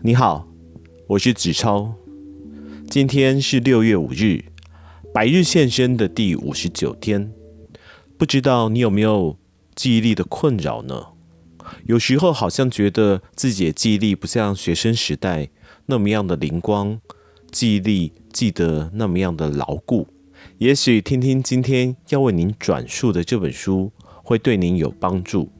你好，我是子超。今天是六月五日，百日献身的第五十九天。不知道你有没有记忆力的困扰呢？有时候好像觉得自己的记忆力不像学生时代那么样的灵光，记忆力记得那么样的牢固。也许听听今天要为您转述的这本书，会对您有帮助。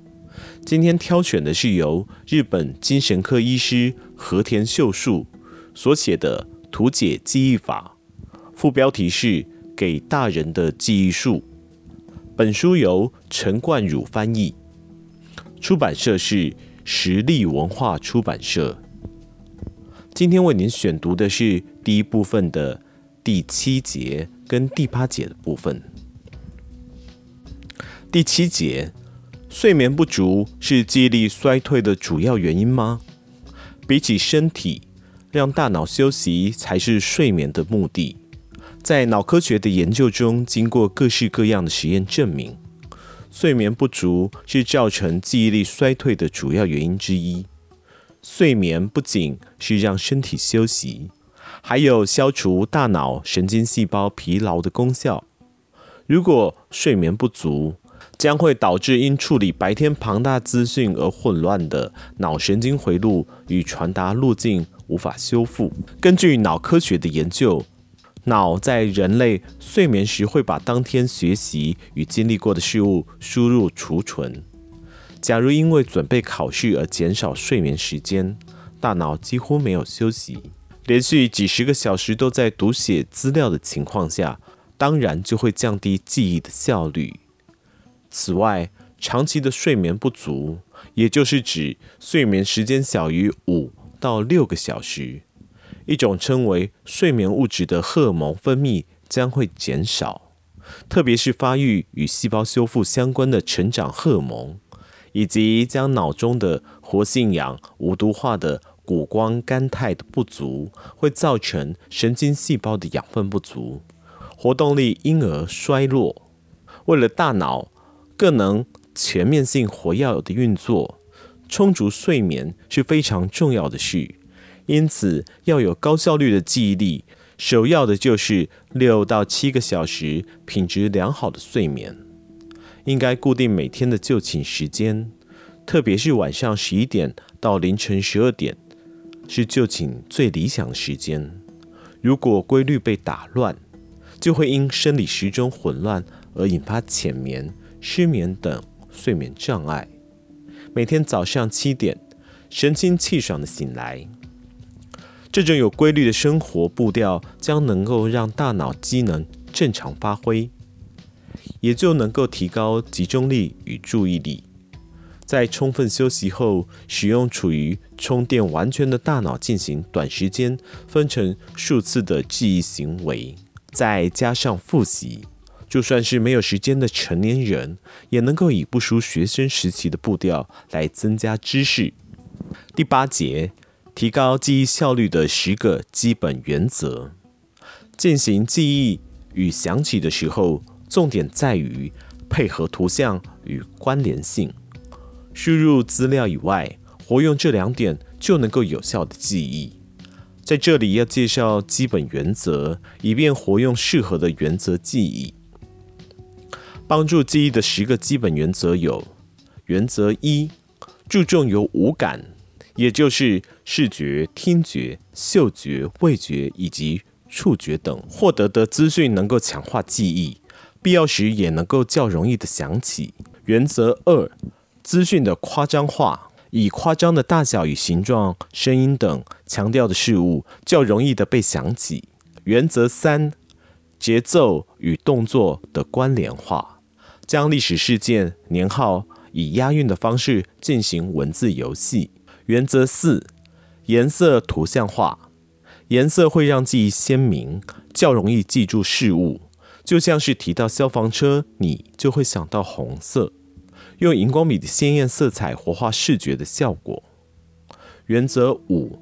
今天挑选的是由日本精神科医师和田秀树所写的《图解记忆法》，副标题是“给大人的记忆术”。本书由陈冠儒翻译，出版社是实力文化出版社。今天为您选读的是第一部分的第七节跟第八节的部分。第七节。睡眠不足是记忆力衰退的主要原因吗？比起身体，让大脑休息才是睡眠的目的。在脑科学的研究中，经过各式各样的实验证明，睡眠不足是造成记忆力衰退的主要原因之一。睡眠不仅是让身体休息，还有消除大脑神经细胞疲劳的功效。如果睡眠不足，将会导致因处理白天庞大资讯而混乱的脑神经回路与传达路径无法修复。根据脑科学的研究，脑在人类睡眠时会把当天学习与经历过的事物输入储存。假如因为准备考试而减少睡眠时间，大脑几乎没有休息，连续几十个小时都在读写资料的情况下，当然就会降低记忆的效率。此外，长期的睡眠不足，也就是指睡眠时间小于五到六个小时，一种称为睡眠物质的荷尔蒙分泌将会减少，特别是发育与细胞修复相关的成长荷尔蒙，以及将脑中的活性氧无毒化的谷胱甘肽的不足，会造成神经细胞的养分不足，活动力因而衰弱。为了大脑，更能全面性活跃的运作，充足睡眠是非常重要的事。因此，要有高效率的记忆力，首要的就是六到七个小时品质良好的睡眠。应该固定每天的就寝时间，特别是晚上十一点到凌晨十二点是就寝最理想的时间。如果规律被打乱，就会因生理时钟混乱而引发浅眠。失眠等睡眠障碍，每天早上七点神清气爽的醒来，这种有规律的生活步调将能够让大脑机能正常发挥，也就能够提高集中力与注意力。在充分休息后，使用处于充电完全的大脑进行短时间分成数次的记忆行为，再加上复习。就算是没有时间的成年人，也能够以不输学生时期的步调来增加知识。第八节，提高记忆效率的十个基本原则。进行记忆与想起的时候，重点在于配合图像与关联性。输入资料以外，活用这两点就能够有效的记忆。在这里要介绍基本原则，以便活用适合的原则记忆。帮助记忆的十个基本原则有：原则一，注重由五感，也就是视觉、听觉、嗅觉、味觉以及触觉等获得的资讯能够强化记忆，必要时也能够较容易的想起。原则二，资讯的夸张化，以夸张的大小与形状、声音等强调的事物较容易的被想起。原则三，节奏与动作的关联化。将历史事件、年号以押韵的方式进行文字游戏。原则四：颜色图像化，颜色会让记忆鲜明，较容易记住事物。就像是提到消防车，你就会想到红色。用荧光笔的鲜艳色彩活化视觉的效果。原则五：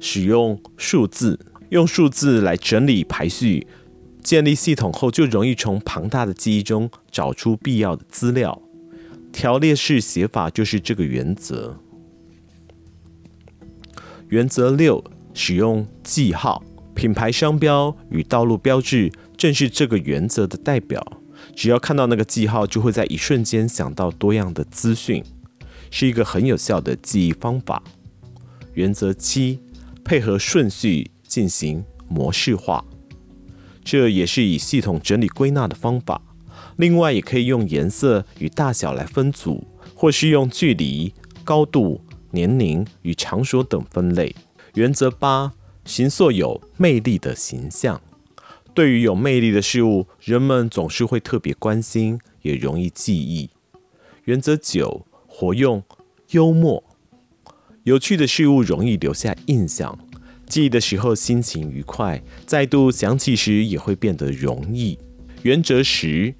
使用数字，用数字来整理排序。建立系统后，就容易从庞大的记忆中找出必要的资料。条列式写法就是这个原则。原则六：使用记号。品牌商标与道路标志正是这个原则的代表。只要看到那个记号，就会在一瞬间想到多样的资讯，是一个很有效的记忆方法。原则七：配合顺序进行模式化，这也是以系统整理归纳的方法。另外，也可以用颜色与大小来分组，或是用距离、高度、年龄与场所等分类。原则八。形塑有魅力的形象。对于有魅力的事物，人们总是会特别关心，也容易记忆。原则九：活用幽默。有趣的事物容易留下印象，记忆的时候心情愉快，再度想起时也会变得容易。原则十：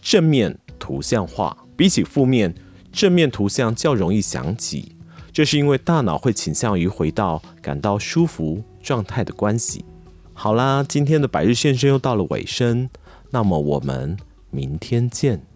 正面图像化。比起负面，正面图像较容易想起。这是因为大脑会倾向于回到感到舒服状态的关系。好啦，今天的百日线声又到了尾声，那么我们明天见。